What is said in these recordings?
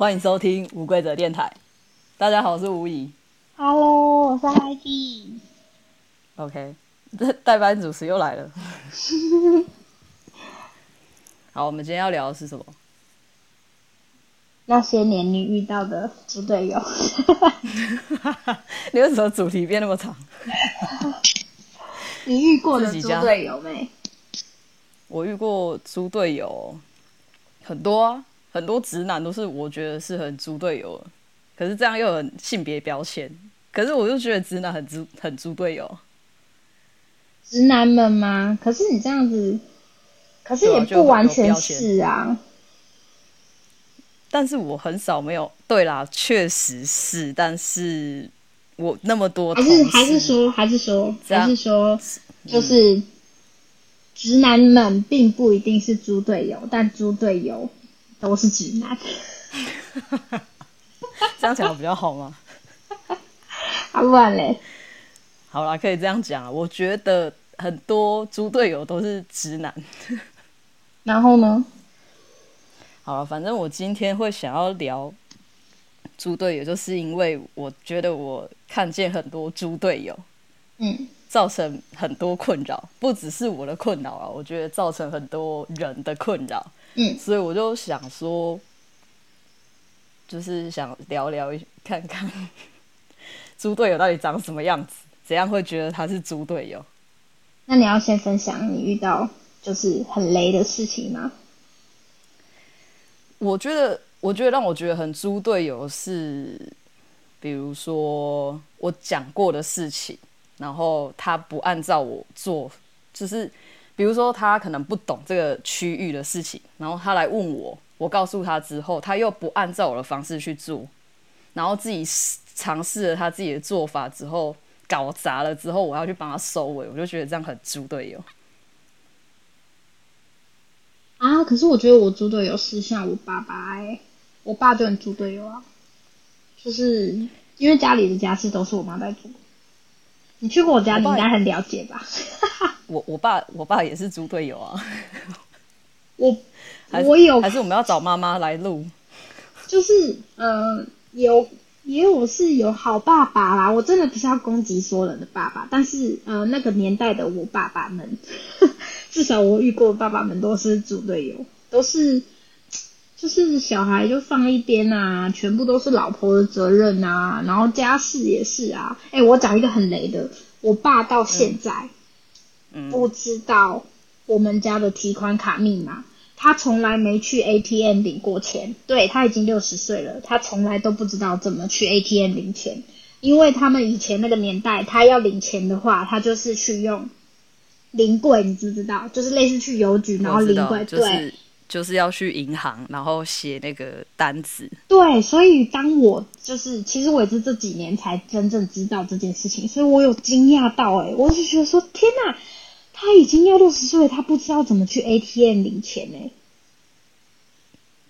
欢迎收听无规则电台。大家好，我是吴怡。Hello，我是 Heidi。OK，这代班主持又来了。好，我们今天要聊的是什么？那些年你遇到的猪队友。你为什么主题变那么长？你遇过的猪队友没？我遇过猪队友很多啊。很多直男都是我觉得是很猪队友，可是这样又有性别标签，可是我就觉得直男很猪很猪队友。直男们吗？可是你这样子，可是也不完全是啊。但是我很少没有，对啦，确实是，但是我那么多还是还是说还是说还是说，就是直男们并不一定是猪队友，但猪队友。都是直男，这样讲比较好吗？好乱嘞！好啦，可以这样讲。我觉得很多猪队友都是直男。然后呢？好了，反正我今天会想要聊猪队友，就是因为我觉得我看见很多猪队友，嗯，造成很多困扰，不只是我的困扰啊，我觉得造成很多人的困扰。嗯，所以我就想说，就是想聊聊看看 猪队友到底长什么样子，怎样会觉得他是猪队友？那你要先分享你遇到就是很雷的事情吗？我觉得，我觉得让我觉得很猪队友是，比如说我讲过的事情，然后他不按照我做，就是。比如说，他可能不懂这个区域的事情，然后他来问我，我告诉他之后，他又不按照我的方式去做，然后自己尝试了他自己的做法之后，搞砸了之后，我要去帮他收尾，我就觉得这样很猪队友。啊！可是我觉得我猪队友是像我爸爸哎、欸，我爸就很猪队友啊，就是因为家里的家事都是我妈在做。你去过我家，你应该很了解吧？我我爸我爸也是猪队友啊。我 我有还是我们要找妈妈来录？就是呃有也有是有好爸爸啦，我真的不是要攻击所有人的爸爸，但是呃那个年代的我爸爸们，至少我遇过爸爸们都是猪队友，都是。就是小孩就放一边啊，全部都是老婆的责任啊，然后家事也是啊。哎、欸，我讲一个很雷的，我爸到现在，不知道我们家的提款卡密码，他从来没去 ATM 领过钱。对，他已经六十岁了，他从来都不知道怎么去 ATM 领钱，因为他们以前那个年代，他要领钱的话，他就是去用临柜，你知不知道？就是类似去邮局，然后临柜，就是、对。就是要去银行，然后写那个单子。对，所以当我就是，其实我也是这几年才真正知道这件事情，所以我有惊讶到、欸，哎，我就觉得说，天哪，他已经要六十岁，他不知道怎么去 ATM 领钱呢、欸？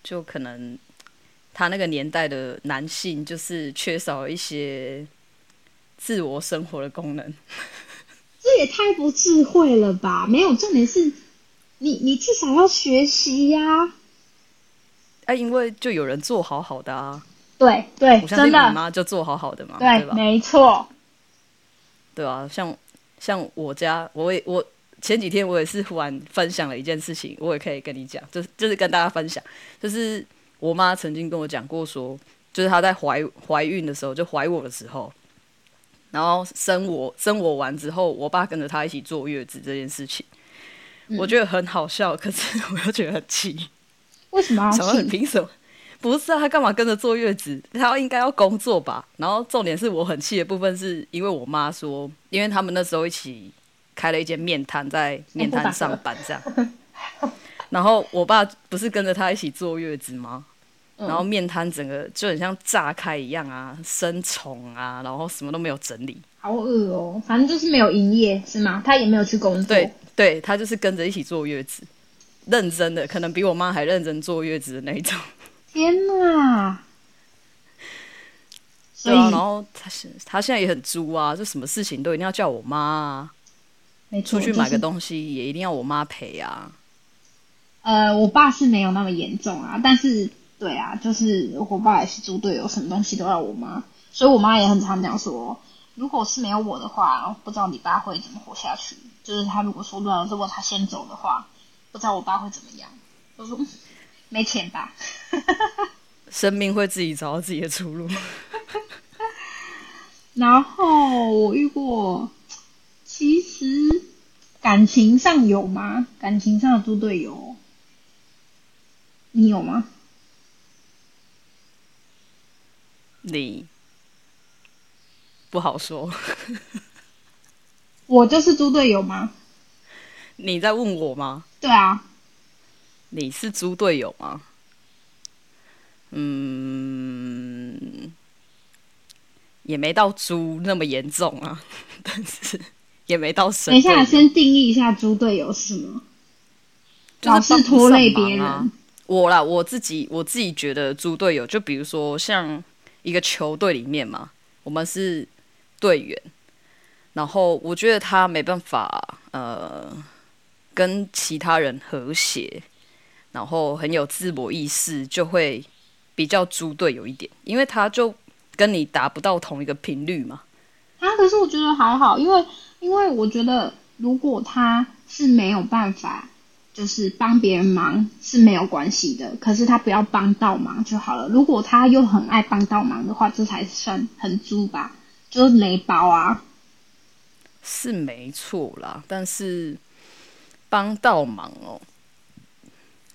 就可能他那个年代的男性就是缺少一些自我生活的功能。这也太不智慧了吧？没有，重点是。你你至少要学习呀、啊！哎、啊，因为就有人做好好的啊。对对，我相信你妈就做好好的嘛，对，对吧？没错。对啊，像像我家，我也我前几天我也是忽然分享了一件事情，我也可以跟你讲，就是就是跟大家分享，就是我妈曾经跟我讲过说，就是她在怀怀孕的时候，就怀我的时候，然后生我生我完之后，我爸跟着她一起坐月子这件事情。我觉得很好笑，可是我又觉得很气。为什么凭什么？不是啊，他干嘛跟着坐月子？他应该要工作吧？然后重点是我很气的部分，是因为我妈说，因为他们那时候一起开了一间面摊，在面摊上班这样。然后我爸不是跟着他一起坐月子吗？然后面摊整个就很像炸开一样啊，生虫啊，然后什么都没有整理，好恶哦。反正就是没有营业是吗？他也没有去工作。对。对，他就是跟着一起坐月子，认真的，可能比我妈还认真坐月子的那一种。天哪！对啊，然后他现他现在也很猪啊，就什么事情都一定要叫我妈啊，没错，出去买个东西也一定要我妈陪啊。呃，我爸是没有那么严重啊，但是对啊，就是我爸也是猪队友，什么东西都要我妈，所以我妈也很常讲说，如果是没有我的话，不知道你爸会怎么活下去。就是他如果说了，如果他先走的话，不知道我爸会怎么样。我说没钱吧，生命会自己找到自己的出路。然后我遇过，其实感情上有吗？感情上的猪队友，你有吗？你不好说。我就是猪队友吗？你在问我吗？对啊。你是猪队友吗？嗯。也没到猪那么严重啊，但是也没到神。等一下，先定义一下猪队友是什么？就是、老是拖累别人。啊、我啦，我自己我自己觉得猪队友，就比如说像一个球队里面嘛，我们是队员，然后我觉得他没办法呃跟其他人和谐，然后很有自我意识，就会比较猪队友一点，因为他就。跟你达不到同一个频率嘛？啊，可是我觉得还好，因为因为我觉得如果他是没有办法，就是帮别人忙是没有关系的，可是他不要帮倒忙就好了。如果他又很爱帮倒忙的话，这才算很猪吧，就是雷包啊。是没错啦，但是帮倒忙哦，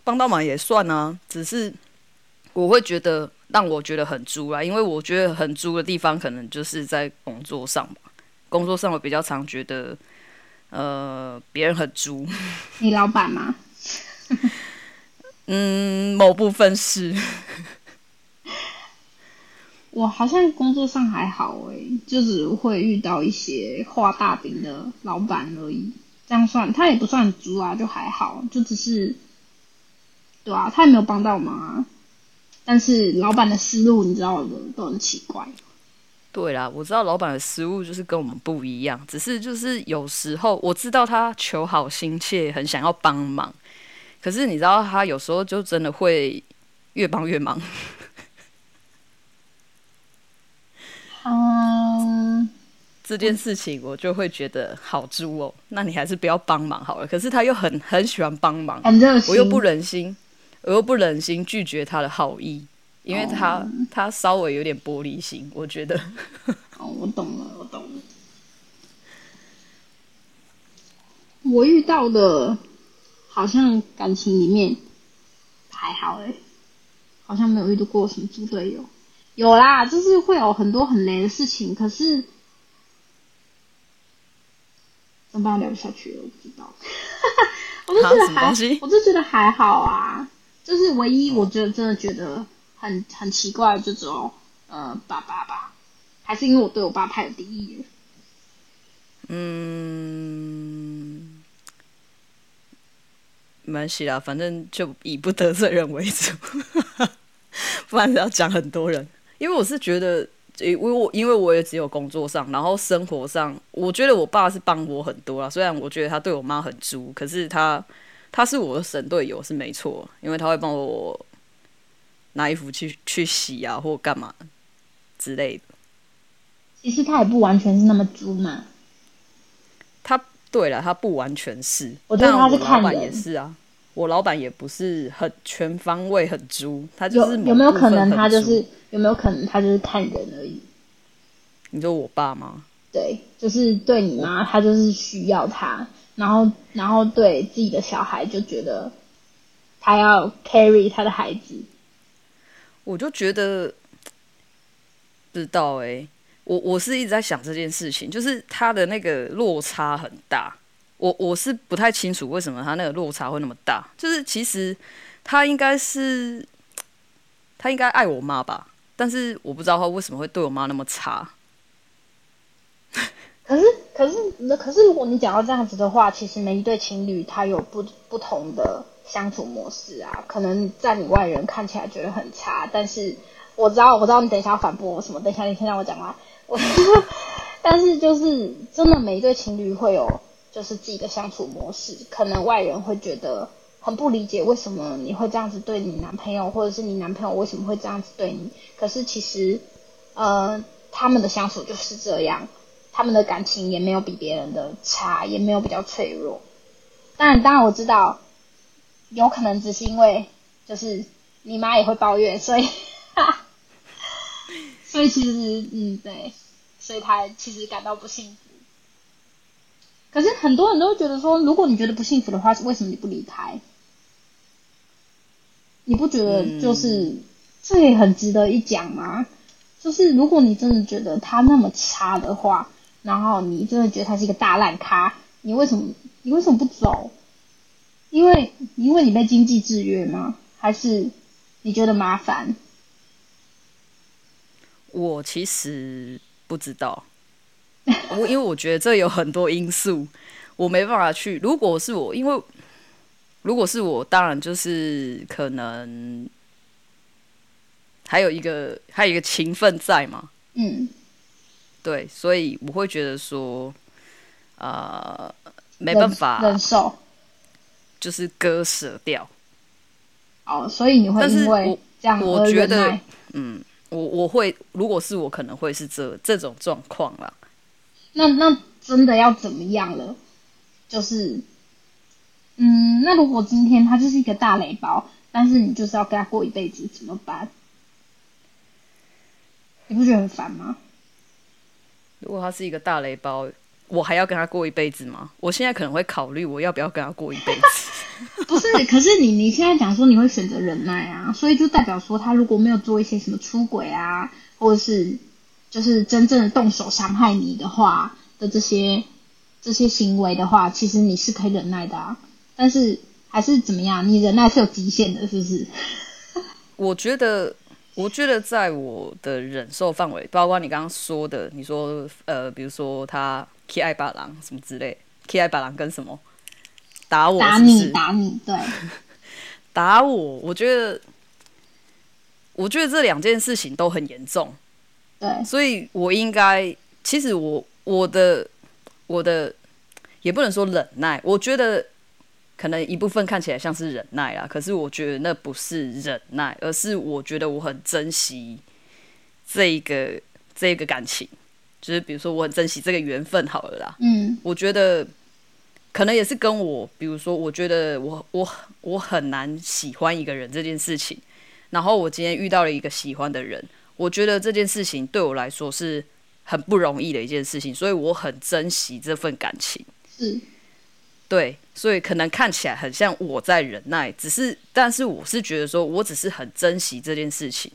帮倒忙也算啊，只是我会觉得。让我觉得很猪啦，因为我觉得很猪的地方，可能就是在工作上吧。工作上我比较常觉得，呃，别人很猪。你老板吗？嗯，某部分是。我好像工作上还好诶、欸，就只会遇到一些画大饼的老板而已。这样算，他也不算猪啊，就还好，就只是，对啊，他也没有帮到忙啊。但是老板的思路你知道的都很奇怪。对啦，我知道老板的思路就是跟我们不一样，只是就是有时候我知道他求好心切，很想要帮忙，可是你知道他有时候就真的会越帮越忙。嗯，这件事情我就会觉得好猪哦，那你还是不要帮忙好了。可是他又很很喜欢帮忙，我又不忍心。我又不忍心拒绝他的好意，因为他、oh. 他稍微有点玻璃心，我觉得。哦，我懂了，我懂了。我遇到的，好像感情里面还好哎，好像没有遇到过什么猪队友。有啦，就是会有很多很雷的事情，可是怎么办？聊不下去了，我不知道。我就觉得还，我就觉得还好啊。就是唯一，我觉得真的觉得很很奇怪，就只有呃爸爸吧，还是因为我对我爸太有敌意了。嗯，没关系啦，反正就以不得罪人为主，不然要讲很多人。因为我是觉得，因为我因为我也只有工作上，然后生活上，我觉得我爸是帮我很多啦。虽然我觉得他对我妈很猪，可是他。他是我的神队友是没错，因为他会帮我拿衣服去去洗啊，或干嘛之类的。其实他也不完全是那么猪嘛。他对了，他不完全是。我觉得他是看人。我老板也是啊，我老板也不是很全方位很猪，他就是有有没有可能他就是有没有可能他就是看人而已？你说我爸吗？对，就是对你妈，他就是需要他。然后，然后对自己的小孩就觉得他要 carry 他的孩子，我就觉得不知道哎、我我是一直在想这件事情，就是他的那个落差很大，我我是不太清楚为什么他那个落差会那么大，就是其实他应该是他应该爱我妈吧，但是我不知道他为什么会对我妈那么差。可是，可是，可是，如果你讲到这样子的话，其实每一对情侣他有不不同的相处模式啊。可能在你外人看起来觉得很差，但是我知道，我知道你等一下要反驳我什么。等一下，你先让我讲完。我，但是就是真的，每一对情侣会有就是自己的相处模式，可能外人会觉得很不理解为什么你会这样子对你男朋友，或者是你男朋友为什么会这样子对你。可是其实，呃，他们的相处就是这样，他们的感情也没有比别人的差，也没有比较脆弱。当然，当然我知道，有可能只是因为就是你妈也会抱怨，所以，所以其实，嗯，对，所以他其实感到不幸福。可是很多人都会觉得说，如果你觉得不幸福的话，为什么你不离开？你不觉得就是、嗯、这也很值得一讲吗？就是如果你真的觉得他那么差的话，然后你真的觉得他是一个大烂咖，你为什么你为什么不走？因为因为你被经济制约吗？还是你觉得麻烦？我其实不知道，我因为我觉得这有很多因素，我没办法去。如果是我，因为。如果是我，当然就是可能还有一个还有一个情分在嘛。嗯，对，所以我会觉得说，呃，没办法忍受，就是割舍掉。哦，所以你会因为这样我觉得，嗯，我我会，如果是我，可能会是这这种状况啦。那那真的要怎么样了？就是。嗯，那如果今天他就是一个大雷包，但是你就是要跟他过一辈子，怎么办？你不觉得很烦吗？如果他是一个大雷包，我还要跟他过一辈子吗？我现在可能会考虑我要不要跟他过一辈子。不是，可是你你现在讲说你会选择忍耐啊，所以就代表说他如果没有做一些什么出轨啊，或者是就是真正的动手伤害你的话的这些这些行为的话，其实你是可以忍耐的啊。但是还是怎么样？你忍耐是有极限的，是不是？我觉得，我觉得在我的忍受范围，包括你刚刚说的，你说呃，比如说他 K 爱巴郎什么之类，K 爱巴郎跟什么打我是是？打你，打你，对，打我。我觉得，我觉得这两件事情都很严重，对，所以我应该，其实我我的我的也不能说忍耐，我觉得。可能一部分看起来像是忍耐啦，可是我觉得那不是忍耐，而是我觉得我很珍惜这一个这一个感情，就是比如说我很珍惜这个缘分好了啦。嗯，我觉得可能也是跟我，比如说我觉得我我我很难喜欢一个人这件事情，然后我今天遇到了一个喜欢的人，我觉得这件事情对我来说是很不容易的一件事情，所以我很珍惜这份感情。是。对，所以可能看起来很像我在忍耐，只是，但是我是觉得说，我只是很珍惜这件事情。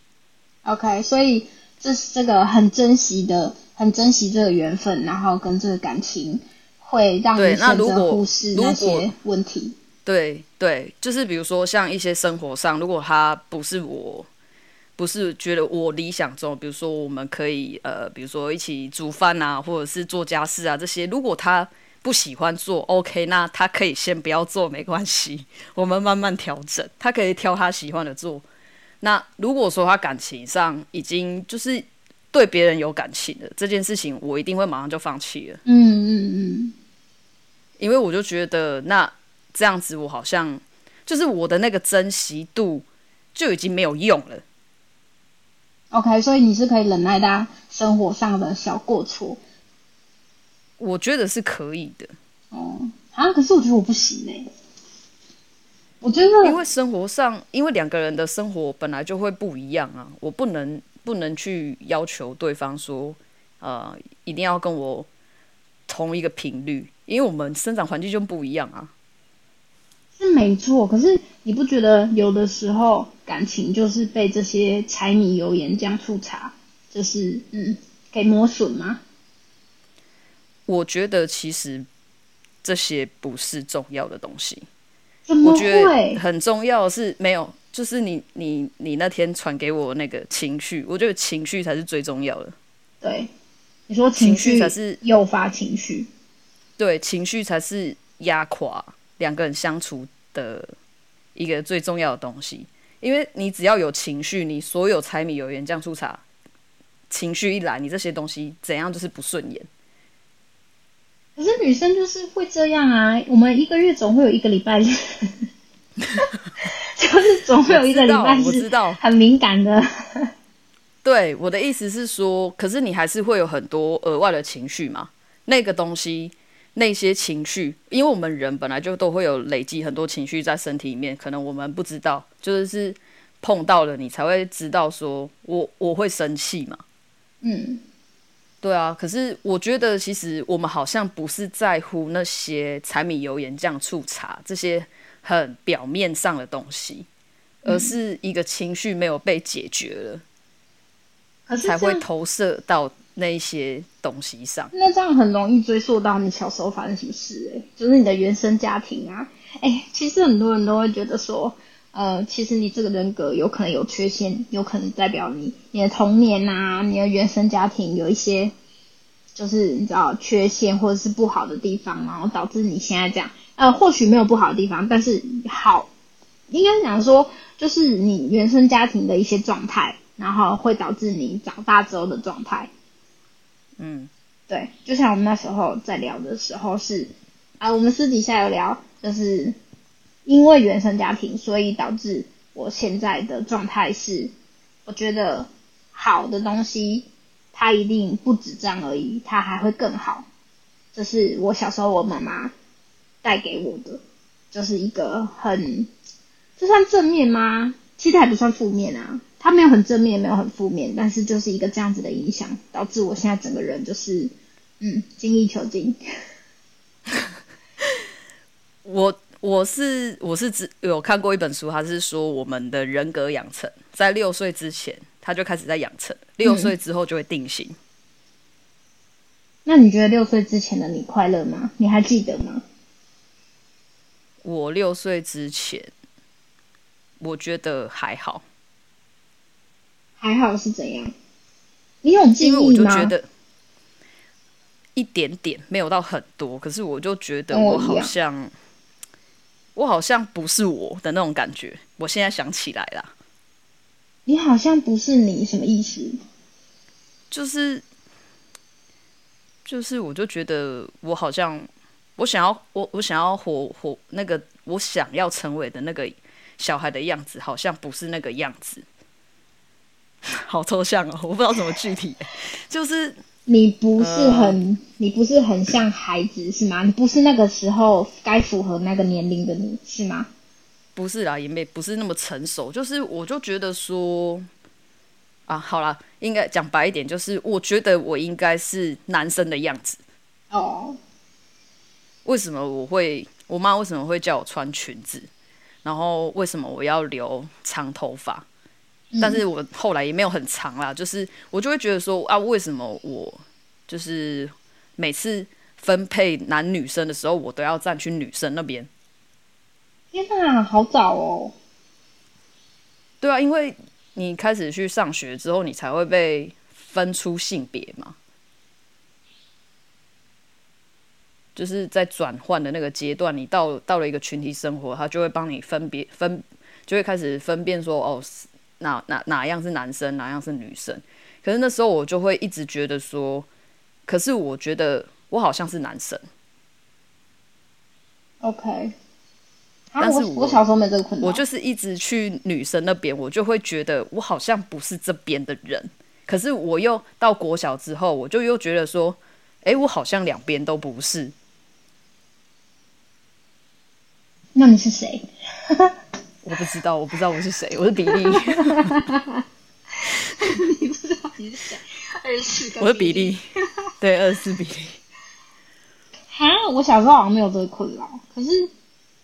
OK，所以这是这个很珍惜的，很珍惜这个缘分，然后跟这个感情会让你选择忽视那些问题。对对，就是比如说像一些生活上，如果他不是我，不是觉得我理想中，比如说我们可以呃，比如说一起煮饭啊，或者是做家事啊这些，如果他。不喜欢做，OK，那他可以先不要做，没关系，我们慢慢调整。他可以挑他喜欢的做。那如果说他感情上已经就是对别人有感情了，这件事情我一定会马上就放弃了。嗯嗯嗯，因为我就觉得那这样子，我好像就是我的那个珍惜度就已经没有用了。OK，所以你是可以忍耐他生活上的小过错。我觉得是可以的。哦，啊，可是我觉得我不行哎。我觉得，因为生活上，因为两个人的生活本来就会不一样啊，我不能不能去要求对方说，呃，一定要跟我同一个频率，因为我们生长环境就不一样啊。是没错，可是你不觉得有的时候感情就是被这些柴米油盐酱醋茶，就是嗯，给磨损吗？我觉得其实这些不是重要的东西。我觉得很重要的是没有，就是你你你那天传给我那个情绪，我觉得情绪才是最重要的。对，你说情绪才是诱发情绪，对，情绪才是压垮两个人相处的一个最重要的东西。因为你只要有情绪，你所有柴米油盐酱醋茶，情绪一来，你这些东西怎样就是不顺眼。可是女生就是会这样啊，我们一个月总会有一个礼拜日 就是总会有一个礼拜我知道很敏感的。对，我的意思是说，可是你还是会有很多额外的情绪嘛？那个东西，那些情绪，因为我们人本来就都会有累积很多情绪在身体里面，可能我们不知道，就是碰到了你才会知道，说我我会生气嘛。嗯，对啊。可是我觉得，其实我们好像不是在乎那些柴米油盐酱醋茶这些很表面上的东西，而是一个情绪没有被解决了。才会投射到那一些东西上。那这样很容易追溯到你小时候发生什么事？哎，就是你的原生家庭啊。哎，其实很多人都会觉得说，呃，其实你这个人格有可能有缺陷，有可能代表你你的童年啊，你的原生家庭有一些就是你知道缺陷或者是不好的地方，然后导致你现在这样。呃，或许没有不好的地方，但是好，应该讲说就是你原生家庭的一些状态。然后会导致你长大之后的状态，嗯，对，就像我们那时候在聊的时候是，啊，我们私底下有聊，就是因为原生家庭，所以导致我现在的状态是，我觉得好的东西，它一定不止这样而已，它还会更好。这是我小时候我妈妈带给我的，就是一个很，这算正面吗？其实还不算负面啊。他没有很正面，也没有很负面，但是就是一个这样子的影响，导致我现在整个人就是，嗯，精益求精。我我是我是只有看过一本书，他是说我们的人格养成在六岁之前他就开始在养成，六岁之后就会定型。嗯。那你觉得六岁之前的你快乐吗？你还记得吗？我六岁之前，我觉得还好。还好是怎样？你有记忆吗？因为我就觉得一点点，没有到很多。可是我就觉得我好像，我好像不是我的那种感觉。我现在想起来了，你好像不是你，什么意思？就是就是，我就觉得我好像，我想要我我想要活活那个我想要成为的那个小孩的样子，好像不是那个样子。好抽象哦，我不知道怎么具体。就是你不是很，呃、你不是很像孩子是吗？你不是那个时候该符合那个年龄的你是吗？不是啦，也没不是那么成熟。就是我就觉得说，啊，好啦，应该讲白一点，就是我觉得我应该是男生的样子。哦。为什么我会？我妈为什么会叫我穿裙子？然后为什么我要留长头发？但是我后来也没有很长啦，就是我就会觉得说啊，为什么我就是每次分配男女生的时候，我都要站去女生那边？天哪，好早哦！对啊，因为你开始去上学之后，你才会被分出性别嘛，就是在转换的那个阶段，你到到了一个群体生活，他就会帮你分别分，就会开始分辨说哦。哪哪哪样是男生，哪样是女生？可是那时候我就会一直觉得说，可是我觉得我好像是男生。OK，但是我，我小时候没这个困扰，我就是一直去女生那边，我就会觉得我好像不是这边的人。可是我又到国小之后，我就又觉得说，哎，我好像两边都不是。那你是谁？我不知道，我不知道我是谁，我是比利。你不知道你是谁？二十四个。我是比利，对，二十四比利。哈，我小时候好像没有这个困扰。可是，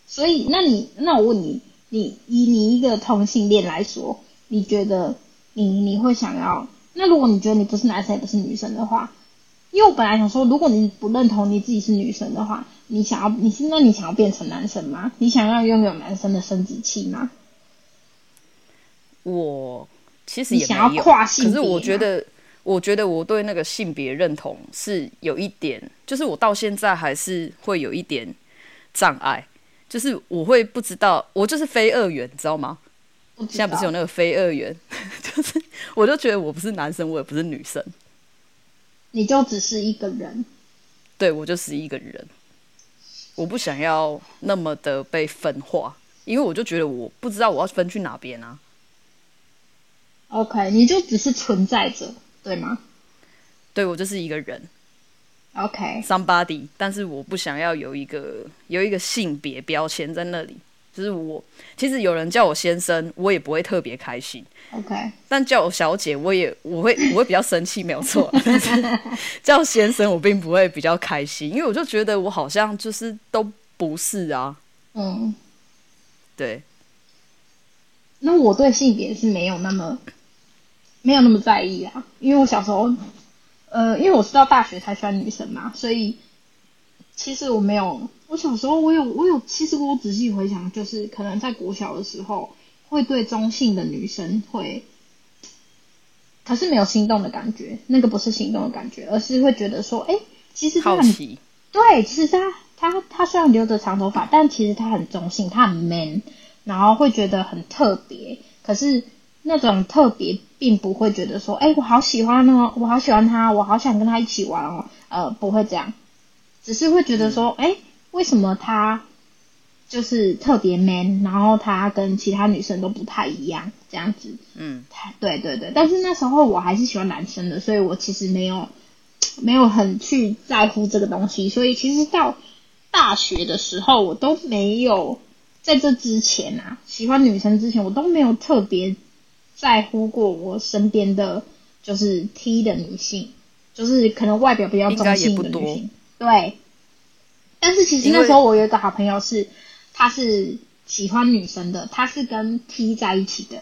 所以，那你，那我问你，你以你一个同性恋来说，你觉得你你会想要？那如果你觉得你不是男生也不是女生的话，因为我本来想说，如果你不认同你自己是女生的话。你想要你是那你想要变成男生吗？你想要拥有男生的生殖器吗？我其实也没有，想要跨性，可是我觉得，我觉得我对那个性别认同是有一点，就是我到现在还是会有一点障碍，就是我会不知道，我就是非二元，你知道吗？现在不是有那个非二元，就是我就觉得我不是男生，我也不是女生，你就只是一个人，对，我就是一个人。我不想要那么的被分化，因为我就觉得我不知道我要分去哪边啊。OK，你就只是存在着，对吗？对，我就是一个人。OK，somebody，但是我不想要有一个有一个性别标签在那里。就是我，其实有人叫我先生，我也不会特别开心。OK，但叫我小姐，我也我会我会比较生气，没有错。但是 叫先生，我并不会比较开心，因为我就觉得我好像就是都不是啊。嗯，对。那我对性别是没有那么没有那么在意啊，因为我小时候，呃，因为我是到大学才喜欢女生嘛，所以其实我没有。我小时候，我有，我有，其实我仔细回想，就是可能在国小的时候，会对中性的女生会，可是没有心动的感觉，那个不是心动的感觉，而是会觉得说，哎，其实他很，对，其实他他他虽然留着长头发，但其实他很中性，他很 man，然后会觉得很特别，可是那种特别并不会觉得说，哎，我好喜欢哦，我好喜欢他，我好想跟他一起玩哦，呃，不会这样，只是会觉得说，哎、嗯。为什么他就是特别 man，然后他跟其他女生都不太一样，这样子。嗯，对对对。但是那时候我还是喜欢男生的，所以我其实没有没有很去在乎这个东西。所以其实到大学的时候，我都没有在这之前啊，喜欢女生之前，我都没有特别在乎过我身边的就是 T 的女性，就是可能外表比较中性的女性，对。但是其实那时候我有一个好朋友是，他是喜欢女生的，他是跟 T 在一起的，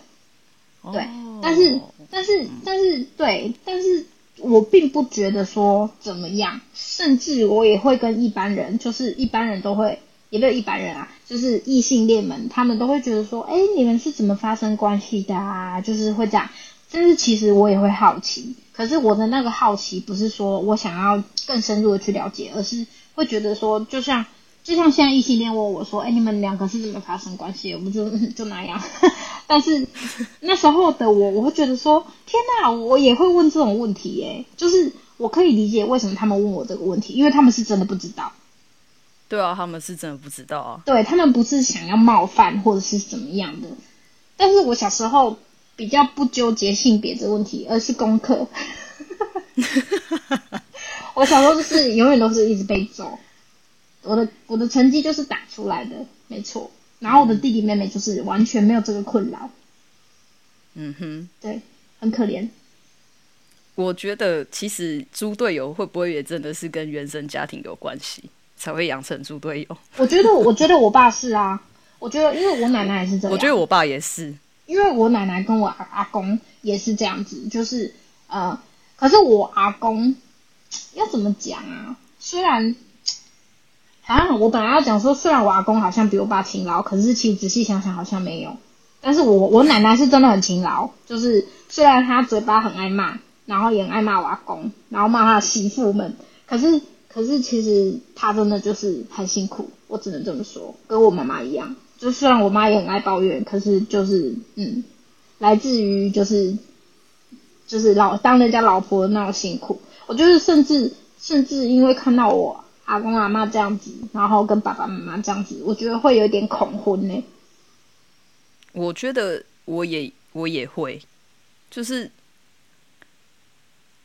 对，但是但是但是对，但是我并不觉得说怎么样，甚至我也会跟一般人，就是一般人都会，也没有一般人啊，就是异性恋们，他们都会觉得说，哎，你们是怎么发生关系的啊？就是会这样，但是其实我也会好奇，可是我的那个好奇不是说我想要更深入的去了解，而是。会觉得说，就像就像现在异性恋问我说，哎，你们两个是怎么发生关系？我们就 就那样。但是那时候的我，我会觉得说，天哪，我也会问这种问题耶。就是我可以理解为什么他们问我这个问题，因为他们是真的不知道。对啊，他们是真的不知道啊。对，他们不是想要冒犯或者是怎么样的。但是我小时候比较不纠结性别这个问题，而是功课。我小时候就是永远都是一直被揍，我的我的成绩就是打出来的，没错。然后我的弟弟妹妹就是完全没有这个困扰。嗯哼，对，很可怜。我觉得其实猪队友会不会也真的是跟原生家庭有关系，才会养成猪队友？我觉得，我觉得我爸是啊。我觉得，因为我奶奶也是这样。我觉得我爸也是，因为我奶奶跟我阿阿公也是这样子，就是呃，可是我阿公。要怎么讲啊？虽然啊，我本来要讲说，虽然我阿公好像比我爸勤劳，可是其实仔细想想好像没有。但是我我奶奶是真的很勤劳，就是虽然她嘴巴很爱骂，然后也很爱骂我阿公，然后骂他的媳妇们，可是可是其实她真的就是很辛苦，我只能这么说，跟我妈妈一样。就虽然我妈也很爱抱怨，可是就是嗯，来自于就是就是老当人家老婆那种辛苦。我就是甚至甚至因为看到我阿公阿妈这样子，然后跟爸爸妈妈这样子，我觉得会有点恐婚呢。我觉得我也我也会，就是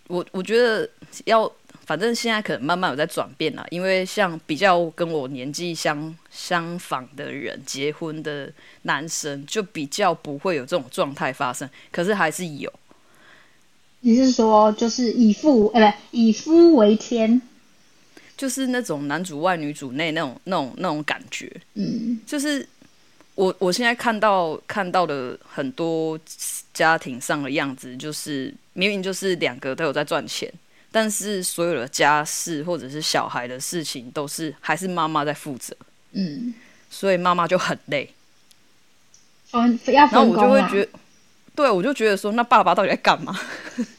我我觉得要，反正现在可能慢慢有在转变啦，因为像比较跟我年纪相相仿的人结婚的男生，就比较不会有这种状态发生，可是还是有。你是说，就是以父，呃，不，以夫为天，就是那种男主外女主内那种、那种、那种感觉。嗯，就是我我现在看到看到的很多家庭上的样子，就是明明就是两个都有在赚钱，但是所有的家事或者是小孩的事情都是还是妈妈在负责。嗯，所以妈妈就很累。嗯要分工啊。然后我就会觉得。对，我就觉得说，那爸爸到底在干嘛？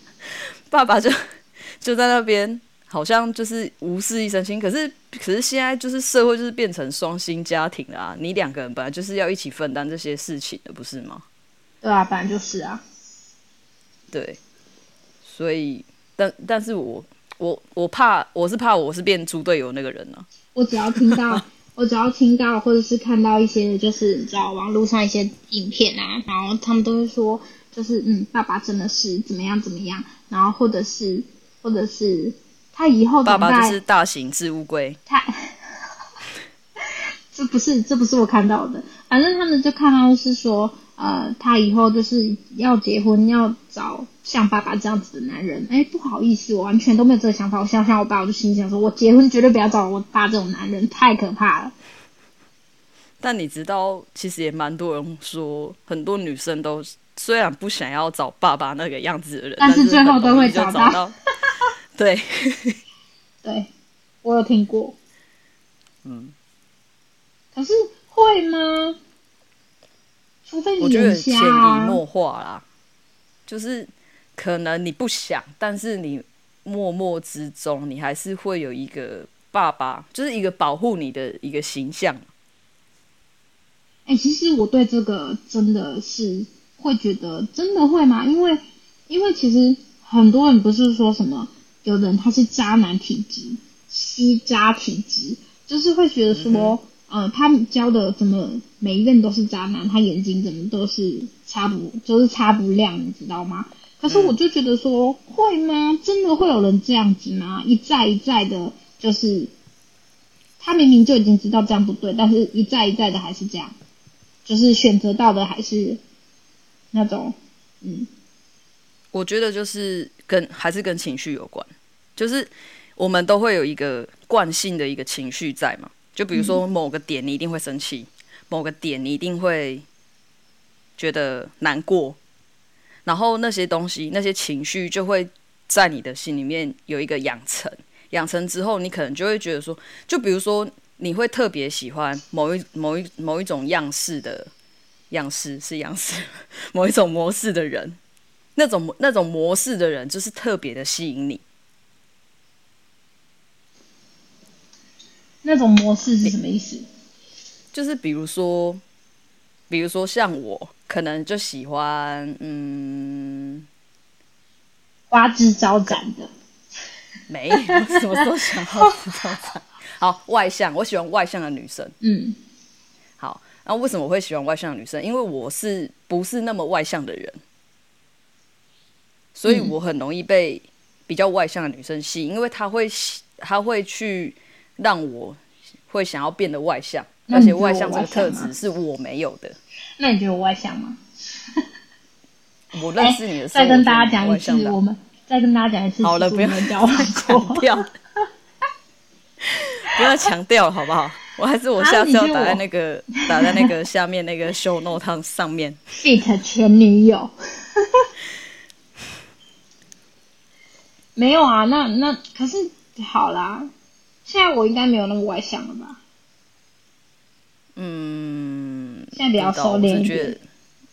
爸爸就就在那边，好像就是无事一身轻。可是，可是现在就是社会就是变成双薪家庭了啊！你两个人本来就是要一起分担这些事情的，不是吗？对啊，本来就是啊。对，所以，但但是我我我怕，我是怕我是变猪队友那个人呢啊。我只要听到。我只要听到或者是看到一些，就是你知道网络上一些影片啊，然后他们都会说，就是嗯，爸爸真的是怎么样怎么样，然后或者是或者是他以后爸爸就是大型置物柜，他这不是这不是我看到的，反正他们就看到是说。呃，他以后就是要结婚，要找像爸爸这样子的男人。哎，不好意思，我完全都没有这个想法。我想想我爸，我就心想说，我结婚绝对不要找我爸这种男人，太可怕了。但你知道，其实也蛮多人说，很多女生都虽然不想要找爸爸那个样子的人，但是最后都会找到。对，对，我有听过。嗯，可是会吗？除非你、啊、我觉得潜移默化啦，就是可能你不想，但是你默默之中，你还是会有一个爸爸，就是一个保护你的一个形象。哎、欸，其实我对这个真的是会觉得，真的会吗？因为因为其实很多人不是说什么，有的人他是渣男体质，吸渣体质，就是会觉得说。嗯呃，他们交的怎么每一个人都是渣男？他眼睛怎么都是擦不，就是擦不亮，你知道吗？可是我就觉得说，嗯、会吗？真的会有人这样子吗？一再一再的，就是他明明就已经知道这样不对，但是一再一再的还是这样，就是选择到的还是那种，嗯，我觉得就是跟还是跟情绪有关，就是我们都会有一个惯性的一个情绪在嘛。就比如说某个点你一定会生气，嗯、某个点你一定会觉得难过，然后那些东西、那些情绪就会在你的心里面有一个养成，养成之后，你可能就会觉得说，就比如说你会特别喜欢某一某一某一种样式的样式是样式，某一种模式的人，那种那种模式的人就是特别的吸引你。那种模式是什么意思？就是比如说，比如说像我，可能就喜欢嗯，花枝招展的。没有，什么时候想花枝招展？好，外向，我喜欢外向的女生。嗯，好，然后为什么我会喜欢外向的女生？因为我是不是那么外向的人，所以我很容易被比较外向的女生吸引，因为她会，她会去。让我会想要变得外向，而且外向这个特质是我没有的。那你觉得我外向吗？我认识你的时候，再跟大家讲一次，我们再跟大家讲一次。好了，不要强调，不要强调，好不好？我还是我下次要打在那个打在那个下面那个 show note 上面。fit 前女友，没有啊？那那可是好啦。现在我应该没有那么外向了吧？嗯，现在比较收敛一点。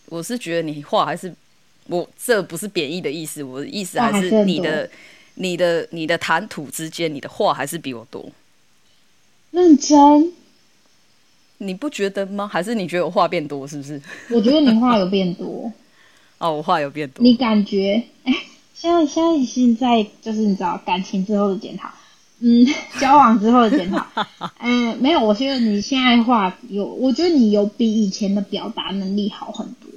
我是觉得你话还是我这不是贬义的意思，我的意思还是你的、你的、你的谈吐之间，你的话还是比我多。认真？你不觉得吗？还是你觉得我话变多？是不是？我觉得你话有变多。哦，我话有变多。你感觉？哎，现在现在现在就是你知道感情之后的检讨。嗯，交往之后的检讨，嗯、呃，没有，我觉得你现在话有，我觉得你有比以前的表达能力好很多。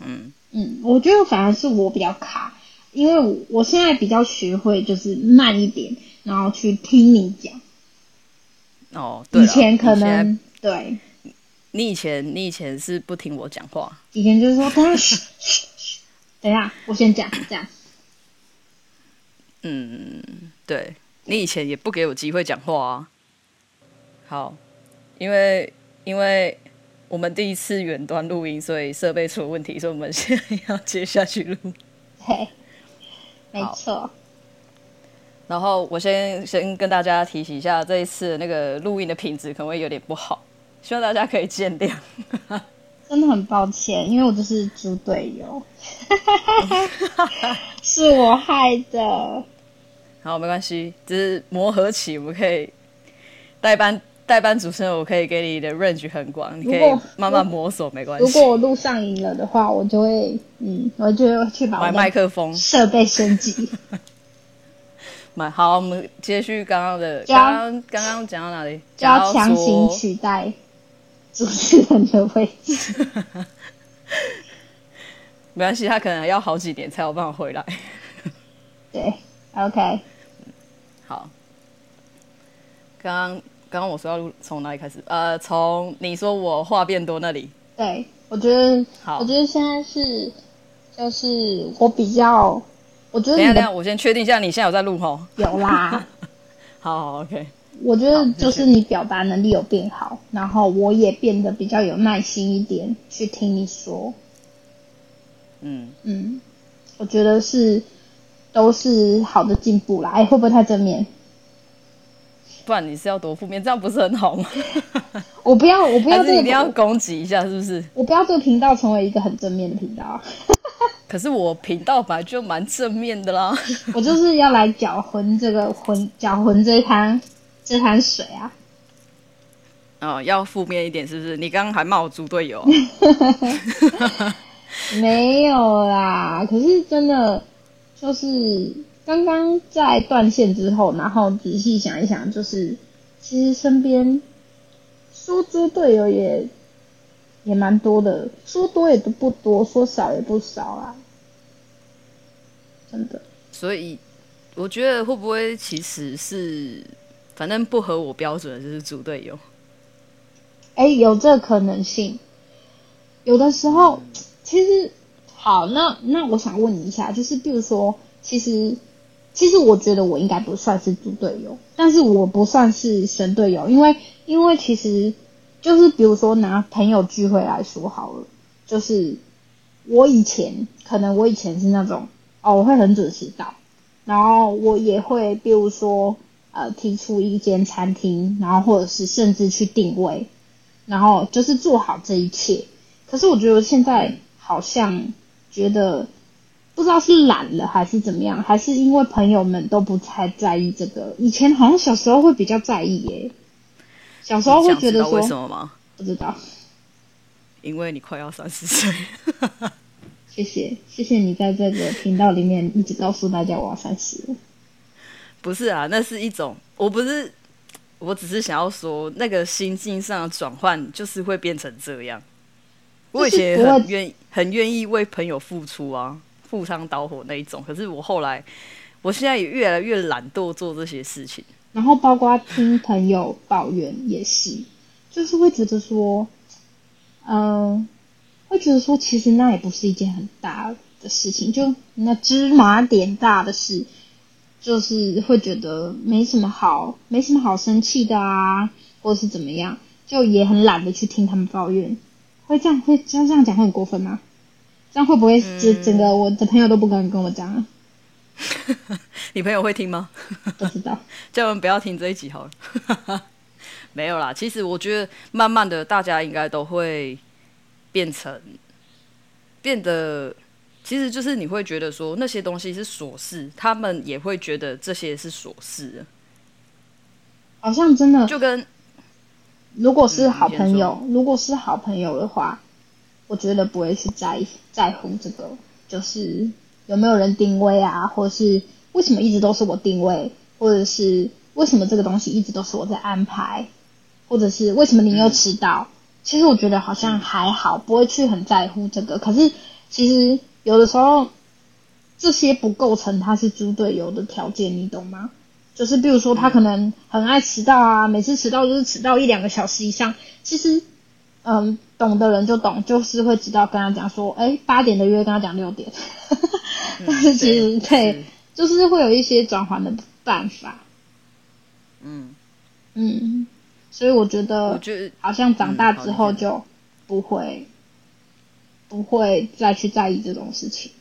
嗯嗯，我觉得反而是我比较卡，因为我现在比较学会就是慢一点，然后去听你讲。哦，对，以前可能对，你以前你以前是不听我讲话，以前就是说等下，等一下，我先讲这样。嗯，对。你以前也不给我机会讲话啊。好，因为因为我们第一次远端录音，所以设备出了问题，所以我们现在要接下去录。嘿，没错。然后我先先跟大家提醒一下，这一次那个录音的品质可能会有点不好，希望大家可以见谅。真的很抱歉，因为我就是猪队友，是我害的。好，没关系，只是磨合期，我们可以代班代班主持人，我可以给你的 range 很广，你可以慢慢摸索，没关系。如果我录上瘾了的话，我就会，嗯，我就会去把买麦克风设备升级。买好，我们接续刚刚的，要刚刚刚刚讲到哪里？就要强行取代主持人的位置。没关系，他可能要好几年才有办法回来。对，OK。好，刚刚刚刚我说要从哪里开始？呃，从你说我话变多那里。对，我觉得，好，我觉得现在是，就是我比较，我觉得，等一下，等下，我先确定一下，你现在有在录吼？有啦。好，好，OK。我觉得就是你表达能力有变好，然后我也变得比较有耐心一点，去听你说。嗯嗯，我觉得是都是好的进步啦。哎，会不会太正面？不然你是要多负面，这样不是很好吗？我不要，我不要这个，一定要攻击一下，是不是？我不要这个频道成为一个很正面的频道。可是我频道本来就蛮正面的啦。我就是要来搅浑这个浑，搅浑这一滩这滩水啊。哦，要负面一点，是不是？你刚刚还骂我猪队友。没有啦，可是真的就是刚刚在断线之后，然后仔细想一想，就是其实身边说猪队友也也蛮多的，说多也都不多，说少也不少啊，真的。所以我觉得会不会其实是反正不合我标准的就是猪队友？哎，有这个可能性，有的时候。嗯其实，好，那那我想问你一下，就是比如说，其实其实我觉得我应该不算是猪队友，但是我不算是神队友，因为因为其实就是比如说拿朋友聚会来说好了，就是我以前可能我以前是那种哦，我会很准时到，然后我也会比如说呃提出一间餐厅，然后或者是甚至去定位，然后就是做好这一切。可是我觉得现在。好像觉得不知道是懒了还是怎么样，还是因为朋友们都不太在意这个。以前好像小时候会比较在意耶，小时候会觉得说为什么吗？不知道，因为你快要三十岁。谢谢谢谢你在这个频道里面一直告诉大家我要三十。不是啊，那是一种，我不是，我只是想要说那个心境上的转换，就是会变成这样。我以前很愿很愿意为朋友付出啊，赴汤蹈火那一种。可是我后来，我现在也越来越懒惰做这些事情。然后包括听朋友抱怨也是，就是会觉得说，嗯、会觉得说其实那也不是一件很大的事情，就那芝麻点大的事，就是会觉得没什么好，没什么好生气的啊，或者是怎么样，就也很懒得去听他们抱怨。会这样会这样这样讲会很过分吗？这样会不会整整个我的朋友都不敢跟我讲啊？你朋友会听吗？不知道，叫我们不要听这一集好了。没有啦，其实我觉得慢慢的大家应该都会变成变得，其实就是你会觉得说那些东西是琐事，他们也会觉得这些是琐事。好像真的就跟。如果是好朋友，嗯、如果是好朋友的话，我觉得不会去在在乎这个，就是有没有人定位啊，或者是为什么一直都是我定位，或者是为什么这个东西一直都是我在安排，或者是为什么你又迟到？嗯、其实我觉得好像还好，不会去很在乎这个。可是其实有的时候这些不构成他是猪队友的条件，你懂吗？就是比如说他可能很爱迟到啊，每次迟到都是迟到一两个小时以上。其实，嗯，懂的人就懂，就是会知道跟他讲说，哎，八点的约跟他讲六点。但是其实、嗯、对，对，就是会有一些转换的办法。嗯嗯，所以我觉得，好像长大之后就不会不会再去在意这种事情。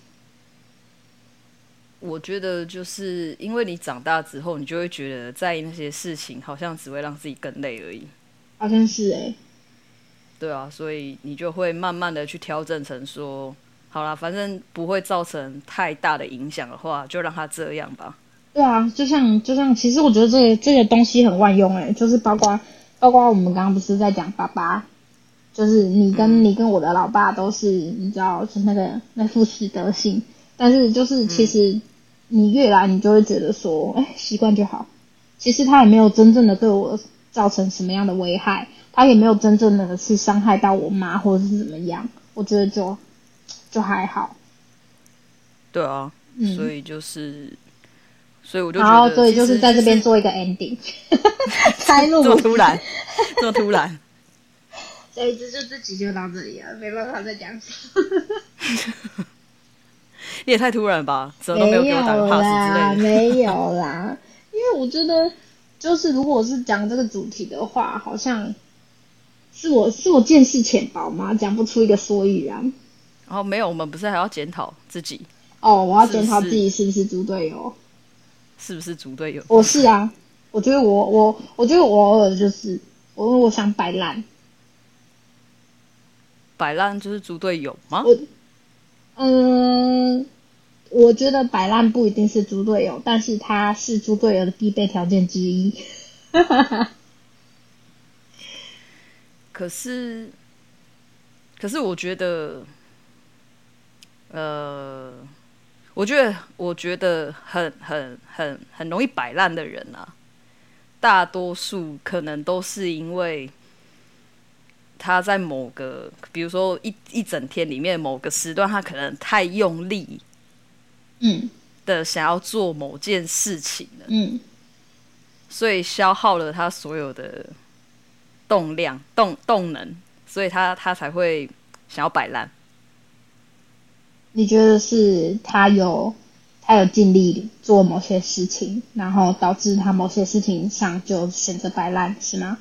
我觉得就是因为你长大之后，你就会觉得在意那些事情，好像只会让自己更累而已。好像是哎。对啊，所以你就会慢慢的去调整成说，好啦，反正不会造成太大的影响的话，就让它这样吧。对啊，就像就像，其实我觉得这个这个东西很万用哎，就是包括包括我们刚刚不是在讲爸爸，就是你跟、嗯、你跟我的老爸都是你知道是那个那副死德性，但是就是其实。嗯你越来你就会觉得说，哎，习惯就好。其实他也没有真正的对我造成什么样的危害，他也没有真正的去伤害到我妈或者是怎么样，我觉得就就还好。对啊，嗯、所以就是，所以我就觉得，然后所以就是在这边做一个 ending，开路这么突然，这么突然。所以这就这集就到这里了，没办法再讲。你也太突然吧？怎么都没有给我打个 pass 之类的。没有啦，因为我觉得，就是如果我是讲这个主题的话，好像是我是我见识浅薄嘛，讲不出一个所以然。然后没有，我们不是还要检讨自己？哦，我要检讨自己是不是猪队友？是不是猪队友？我是啊，我觉得我我我觉得我偶尔就是我我想摆烂。摆烂就是猪队友吗？嗯，我觉得摆烂不一定是猪队友，但是他是猪队友的必备条件之一。可是，可是我觉得，呃，我觉得，我觉得很、很、很、很容易摆烂的人啊，大多数可能都是因为。他在某个，比如说一一整天里面某个时段，他可能太用力，嗯，的想要做某件事情了，嗯，所以消耗了他所有的动量、动动能，所以他他才会想要摆烂。你觉得是他有他有尽力做某些事情，然后导致他某些事情上就选择摆烂，是吗？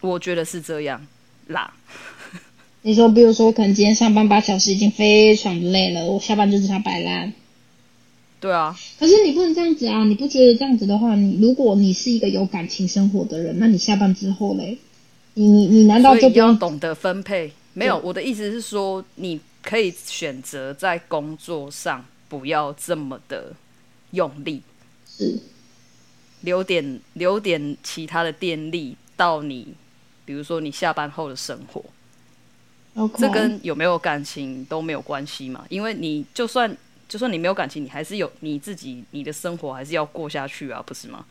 我觉得是这样。啦，你说，比如说，我可能今天上班八小时已经非常累了，我下班就只想摆烂。对啊，可是你不能这样子啊！你不觉得这样子的话，你如果你是一个有感情生活的人，那你下班之后嘞，你你你难道就不要懂得分配？没有，我的意思是说，你可以选择在工作上不要这么的用力，是留点留点其他的电力到你。比如说你下班后的生活.这跟有没有感情都没有关系嘛？因为你就算就算你没有感情，你还是有你自己，你的生活还是要过下去啊，不是吗？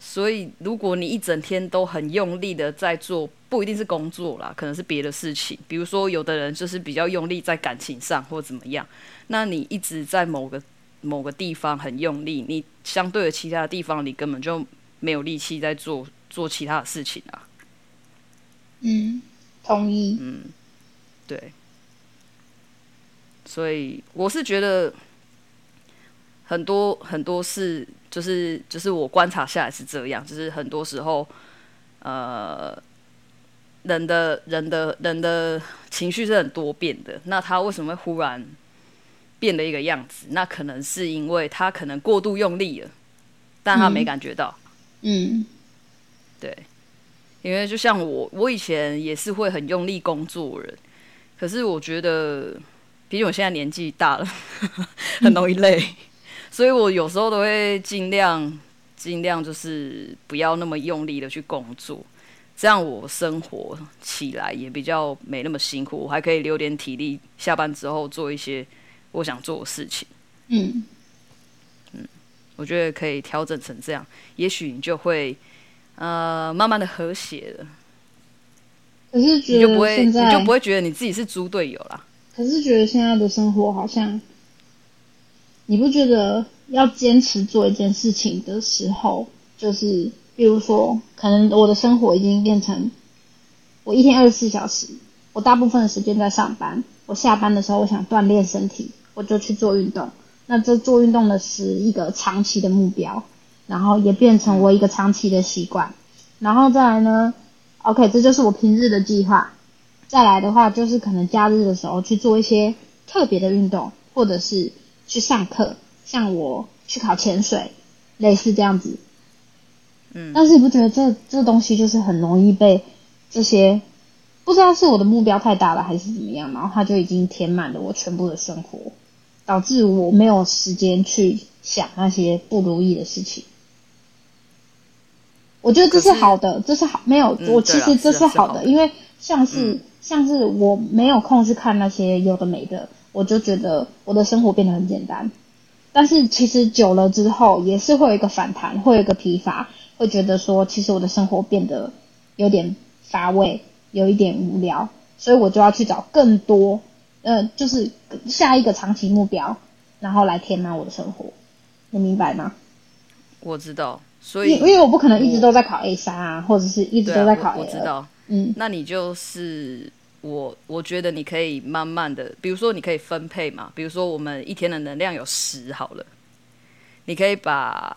所以如果你一整天都很用力的在做，不一定是工作啦，可能是别的事情。比如说有的人就是比较用力在感情上或怎么样，那你一直在某个某个地方很用力，你相对的其他的地方你根本就没有力气在做做其他的事情啊。嗯，同意。嗯，对。所以我是觉得很多很多事，就是就是我观察下来是这样，就是很多时候，呃，人的人的人的情绪是很多变的。那他为什么会忽然变了一个样子？那可能是因为他可能过度用力了，但他没感觉到。嗯，嗯对。因为就像我，我以前也是会很用力工作的人，可是我觉得，毕竟我现在年纪大了，很容易累，嗯、所以我有时候都会尽量尽量就是不要那么用力的去工作，这样我生活起来也比较没那么辛苦，我还可以留点体力，下班之后做一些我想做的事情。嗯嗯，我觉得可以调整成这样，也许你就会。呃，慢慢的和谐了，可是觉得你就不会，你就不会觉得你自己是猪队友啦。可是觉得现在的生活好像，你不觉得要坚持做一件事情的时候，就是比如说，可能我的生活已经变成，我一天二十四小时，我大部分的时间在上班，我下班的时候我想锻炼身体，我就去做运动，那这做运动的是一个长期的目标。然后也变成我一个长期的习惯，然后再来呢，OK，这就是我平日的计划。再来的话，就是可能假日的时候去做一些特别的运动，或者是去上课，像我去考潜水，类似这样子。嗯，但是你不觉得这这东西就是很容易被这些，不知道是我的目标太大了还是怎么样，然后它就已经填满了我全部的生活，导致我没有时间去想那些不如意的事情。我觉得这是好的，这是好，没有，我其实这是好的，因为像是像是我没有空去看那些有的没的，我就觉得我的生活变得很简单。但是其实久了之后，也是会有一个反弹，会有一个疲乏，会觉得说，其实我的生活变得有点乏味，有一点无聊，所以我就要去找更多，呃，就是下一个长期目标，然后来填满我的生活。你明白吗？我知道，所以因为我不可能一直都在考 A 三啊，或者是一直都在考 A 二。我知道，嗯，那你就是。我我觉得你可以慢慢的，比如说你可以分配嘛，比如说我们一天的能量有十好了，你可以把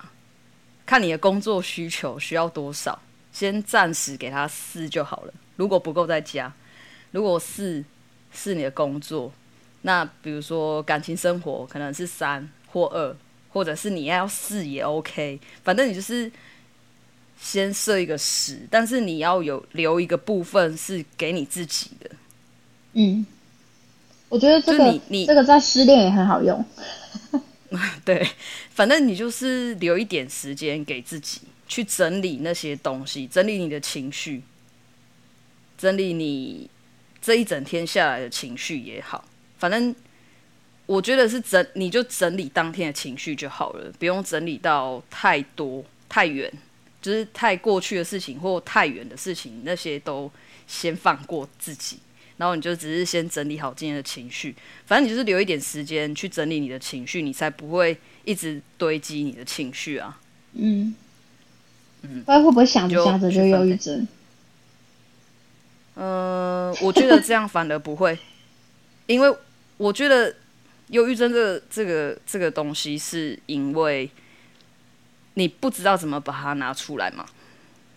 看你的工作需求需要多少，先暂时给他四就好了。如果不够再加。如果四是你的工作，那比如说感情生活可能是三或二，或者是你要试也 OK，反正你就是。先设一个十，但是你要有留一个部分是给你自己的。嗯，我觉得这个你你这个在失恋也很好用。对，反正你就是留一点时间给自己去整理那些东西，整理你的情绪，整理你这一整天下来的情绪也好。反正我觉得是整，你就整理当天的情绪就好了，不用整理到太多太远。就是太过去的事情或太远的事情，那些都先放过自己，然后你就只是先整理好今天的情绪。反正你就是留一点时间去整理你的情绪，你才不会一直堆积你的情绪啊。嗯嗯，不然会不会想着想着就忧郁症？呃，我觉得这样反而不会，因为我觉得忧郁症这个这个这个东西是因为。你不知道怎么把它拿出来嘛？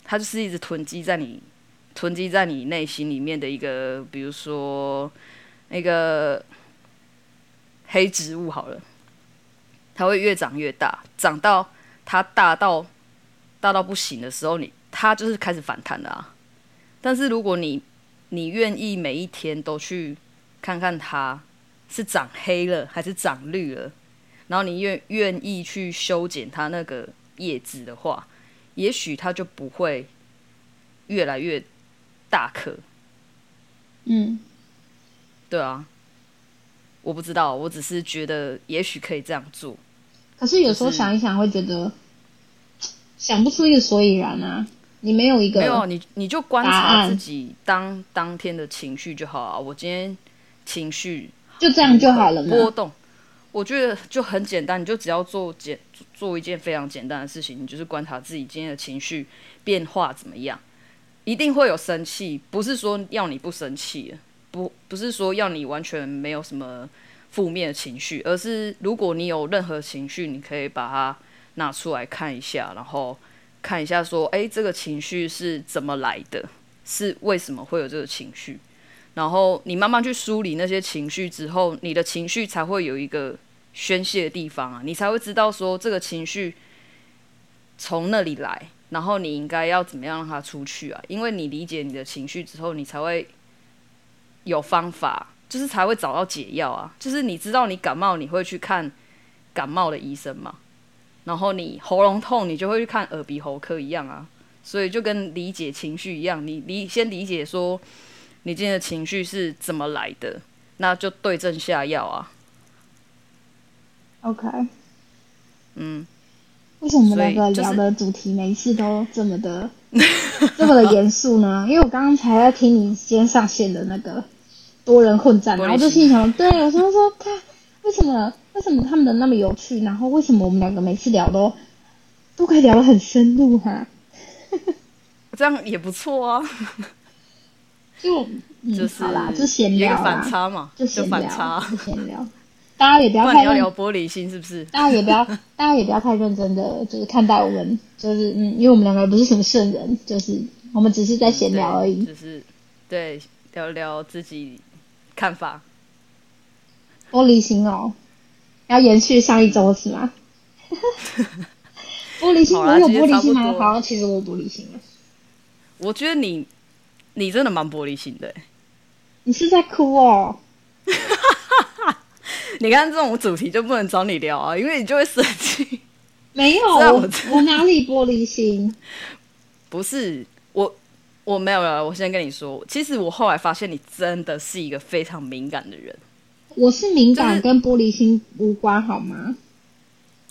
它就是一直囤积在你囤积在你内心里面的一个，比如说那个黑植物好了，它会越长越大，长到它大到大到不行的时候，你它就是开始反弹了啊。但是如果你你愿意每一天都去看看它是长黑了还是长绿了，然后你愿愿意去修剪它那个。叶子的话，也许它就不会越来越大颗。嗯，对啊，我不知道，我只是觉得也许可以这样做。可是有时候想一想，会觉得、就是、想不出一个所以然啊。你没有一个，没有你，你就观察自己当当天的情绪就好啊。我今天情绪就这样就好了吗？波动。我觉得就很简单，你就只要做简做一件非常简单的事情，你就是观察自己今天的情绪变化怎么样。一定会有生气，不是说要你不生气，不不是说要你完全没有什么负面的情绪，而是如果你有任何情绪，你可以把它拿出来看一下，然后看一下说，哎，这个情绪是怎么来的，是为什么会有这个情绪。然后你慢慢去梳理那些情绪之后，你的情绪才会有一个宣泄的地方啊，你才会知道说这个情绪从那里来，然后你应该要怎么样让它出去啊？因为你理解你的情绪之后，你才会有方法，就是才会找到解药啊。就是你知道你感冒，你会去看感冒的医生嘛？然后你喉咙痛，你就会去看耳鼻喉科一样啊。所以就跟理解情绪一样，你理先理解说。你今天的情绪是怎么来的？那就对症下药啊。OK。嗯。为什么我们两个聊的主题每一次都这么的、这么的严肃呢？因为我刚刚才在听你今天上线的那个多人混战，然后我就心想，对，我说说他为什么为什么他们的那么有趣？然后为什么我们两个每次聊都都可以聊得很深入哈、啊？这样也不错啊。就、嗯、就是好啦，就闲聊啦，反差嘛，就闲聊，就闲聊。大家也不要 太要聊玻璃心，是不是？大家也不要，大家也不要太认真的，就是看待我们，就是嗯，因为我们两个也不是什么圣人，就是我们只是在闲聊而已，就是对聊聊自己看法。玻璃心哦，要延续上一周是吗？玻璃心，我有玻璃心吗？好像其实我有玻璃心了。我觉得你。你真的蛮玻璃心的，你是在哭哦？你看这种主题就不能找你聊啊，因为你就会生气。没有，我我哪里玻璃心？不是我，我没有了。我先跟你说，其实我后来发现你真的是一个非常敏感的人。我是敏感，跟玻璃心无关，好吗？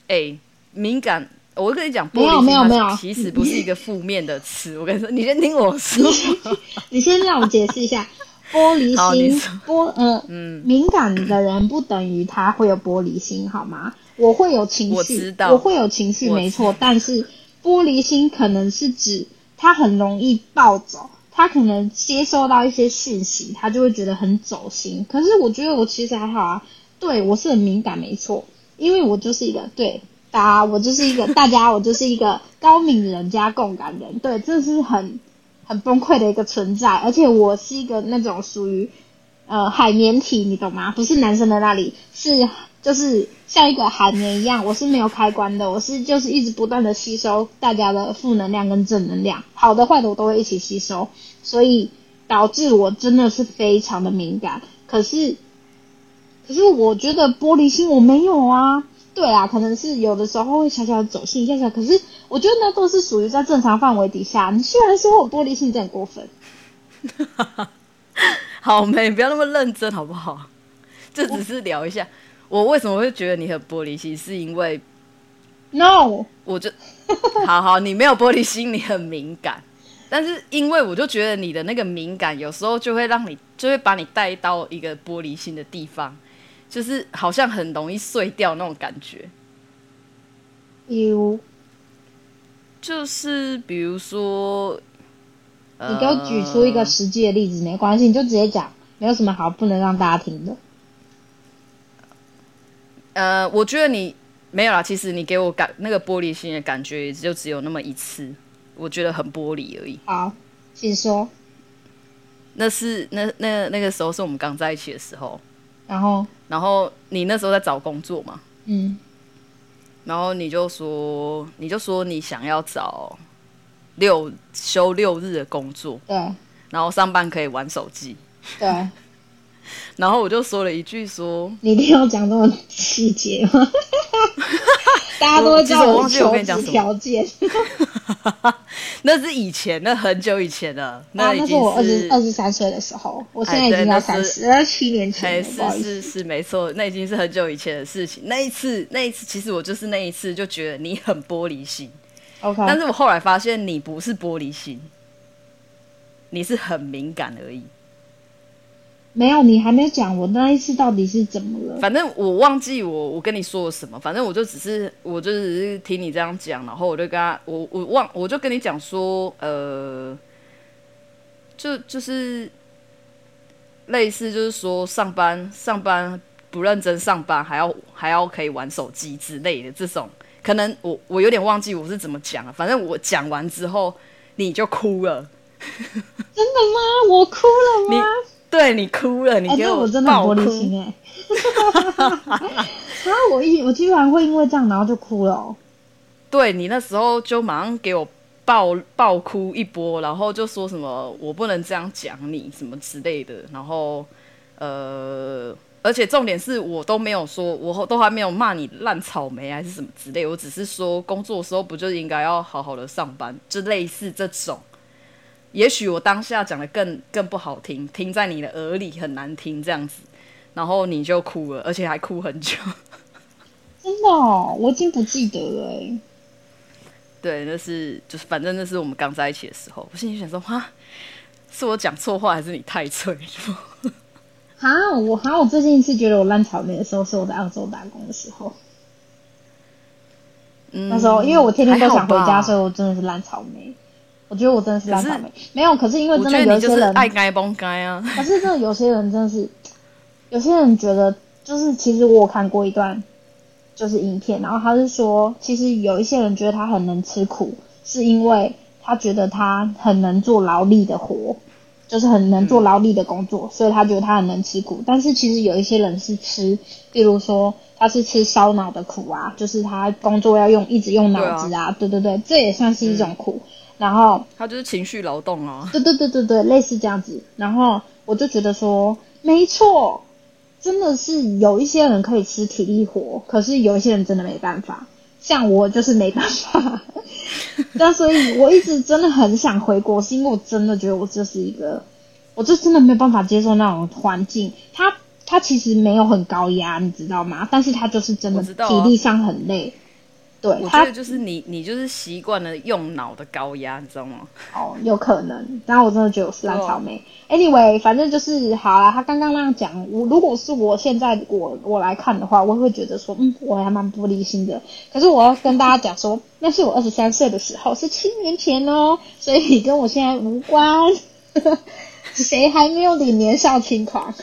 哎、欸，敏感，我跟你讲，没有没有没有，其实不是一个负面的词。我跟你说，你先听我说，你先让我解释一下，玻璃心，玻，呃、嗯，敏感的人不等于他会有玻璃心，好吗？我会有情绪，我会有情绪，没错，但是玻璃心可能是指他很容易暴走。他可能接收到一些讯息，他就会觉得很走心。可是我觉得我其实还好啊，对，我是很敏感，没错，因为我就是一个对大家，我就是一个大家，我就是一个高敏人加共感人，对，这是很很崩溃的一个存在。而且我是一个那种属于呃海绵体，你懂吗？不是男生的那里是。就是像一个海绵一样，我是没有开关的，我是就是一直不断的吸收大家的负能量跟正能量，好的坏的我都会一起吸收，所以导致我真的是非常的敏感。可是，可是我觉得玻璃心我没有啊，对啊，可能是有的时候会小小的走心一下下，可是我觉得那都是属于在正常范围底下。你虽然说我玻璃心，真过分。好妹，不要那么认真好不好？这只是聊一下。我为什么会觉得你很玻璃心？是因为，no，我就好好，你没有玻璃心，你很敏感。但是因为我就觉得你的那个敏感，有时候就会让你，就会把你带到一个玻璃心的地方，就是好像很容易碎掉那种感觉。比如，就是比如说，你给我举出一个实际的例子，没关系，你就直接讲，没有什么好不能让大家听的。呃，我觉得你没有啦。其实你给我感那个玻璃心的感觉，也就只有那么一次，我觉得很玻璃而已。好，请说。那是那那那个时候是我们刚在一起的时候，然后？然后你那时候在找工作嘛，嗯，然后你就说你就说你想要找六休六日的工作，对，然后上班可以玩手机，对。然后我就说了一句说：“你一定要讲这么细节吗？” 大家都会叫我求职条件。那是以前，那很久以前了。那已经是、啊、那是我二十二十三岁的时候，我现在已经要三十，那七年前。是是是，没错，那已经是很久以前的事情。那一次，那一次，其实我就是那一次就觉得你很玻璃心。OK，但是我后来发现你不是玻璃心，你是很敏感而已。没有，你还没讲我那一次到底是怎么了？反正我忘记我我跟你说了什么，反正我就只是我就只是听你这样讲，然后我就跟他我我忘我就跟你讲说，呃，就就是类似就是说上班上班不认真上班，还要还要可以玩手机之类的这种，可能我我有点忘记我是怎么讲了，反正我讲完之后你就哭了，真的吗？我哭了吗？对你哭了，你给我。欸、我真的很玻璃心哎！然后我一我居然会因为这样，然后就哭了，哦。对，你那时候就马上给我爆爆哭一波，然后就说什么我不能这样讲你什么之类的，然后呃，而且重点是我都没有说，我都还没有骂你烂草莓还是什么之类，我只是说工作的时候不就应该要好好的上班，就类似这种。也许我当下讲的更更不好听，听在你的耳里很难听这样子，然后你就哭了，而且还哭很久。真的哦，我已经不记得了欸。对，那是就是反正那是我们刚在一起的时候，我心里想说，哈，是我讲错话还是你太脆弱？哈，我哈，我最近一次觉得我烂草莓的时候，是我在澳洲打工的时候。嗯，那时候因为我天天都想回家，所以我真的是烂草莓。我觉得我真的是烂草莓，没有。可是因为真的有些人爱该崩该啊。可是真的有些人真的是，有些人觉得就是其实我有看过一段就是影片，然后他是说，其实有一些人觉得他很能吃苦，是因为他觉得他很能做劳力的活，就是很能做劳力的工作，嗯，所以他觉得他很能吃苦。但是其实有一些人是吃，比如说他是吃烧脑的苦啊，就是他工作要用一直用脑子啊，啊，对对对，这也算是一种苦。嗯然后他就是情绪劳动啊，对对对对对，类似这样子。然后我就觉得说，没错，真的是有一些人可以吃体力活，可是有一些人真的没办法。像我就是没办法。那所以我一直真的很想回国，是因为我真的觉得我这是一个，我就真的没有办法接受那种环境。他他其实没有很高压，你知道吗？但是他就是真的体力上很累。对，我觉得就是你，你就是习惯了用脑的高压，你知道吗？哦，有可能。然后我真的觉得我是烂草莓。Oh. Anyway，反正就是好了。他刚刚那样讲，我如果是我现在我我来看的话，我会觉得说，嗯，我还蛮玻璃心的。可是我要跟大家讲说，那是我二十三岁的时候，是七年前哦，所以跟我现在无关。谁还没有点年少轻狂？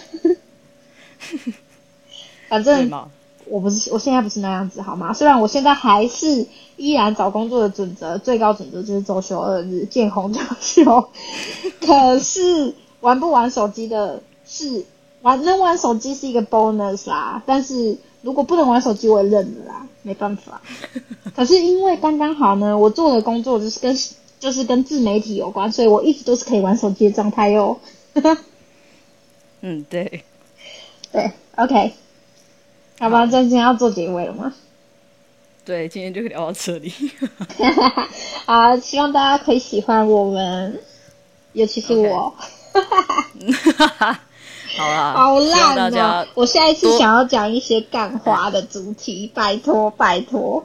反正。我不是，我现在不是那样子，好吗？虽然我现在还是依然找工作的准则，最高准则就是周休二日，见红就休。可是玩不玩手机的是玩，能玩手机是一个 bonus 啦。但是如果不能玩手机，我也认了啦，没办法。可是因为刚刚好呢，我做的工作就是跟就是跟自媒体有关，所以我一直都是可以玩手机的状态哟。嗯，对，对，OK。好吧，今天要做结尾了吗？对，今天就聊到这里。好，希望大家可以喜欢我们，尤其是我。好啦，好烂哦！我下一次想要讲一些干话的主题，拜托拜托。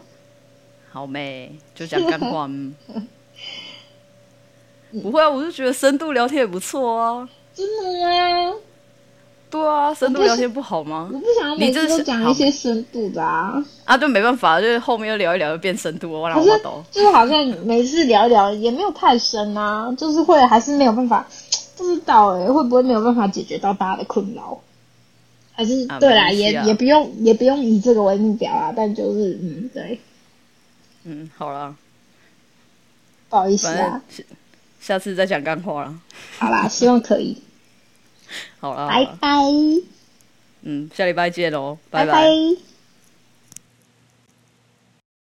好妹，就讲干话。不会啊，我就觉得深度聊天也不错啊。真的吗？对啊，深度聊天不好吗？我不想要每次都讲一些深度的啊。啊，就没办法，就是后面又聊一聊，就变深度，我让我懂。就是好像每次聊一聊也没有太深啊，就是会还是没有办法，不知道哎、欸，会不会没有办法解决到大家的困扰？还是、啊、对啦，啊、也也不用也不用以这个为目标啊，但就是嗯，对，嗯，好了，不好意思啊，下次再讲干货了。好啦，希望可以。好了，拜拜。嗯，下礼拜见喽，拜拜。拜拜。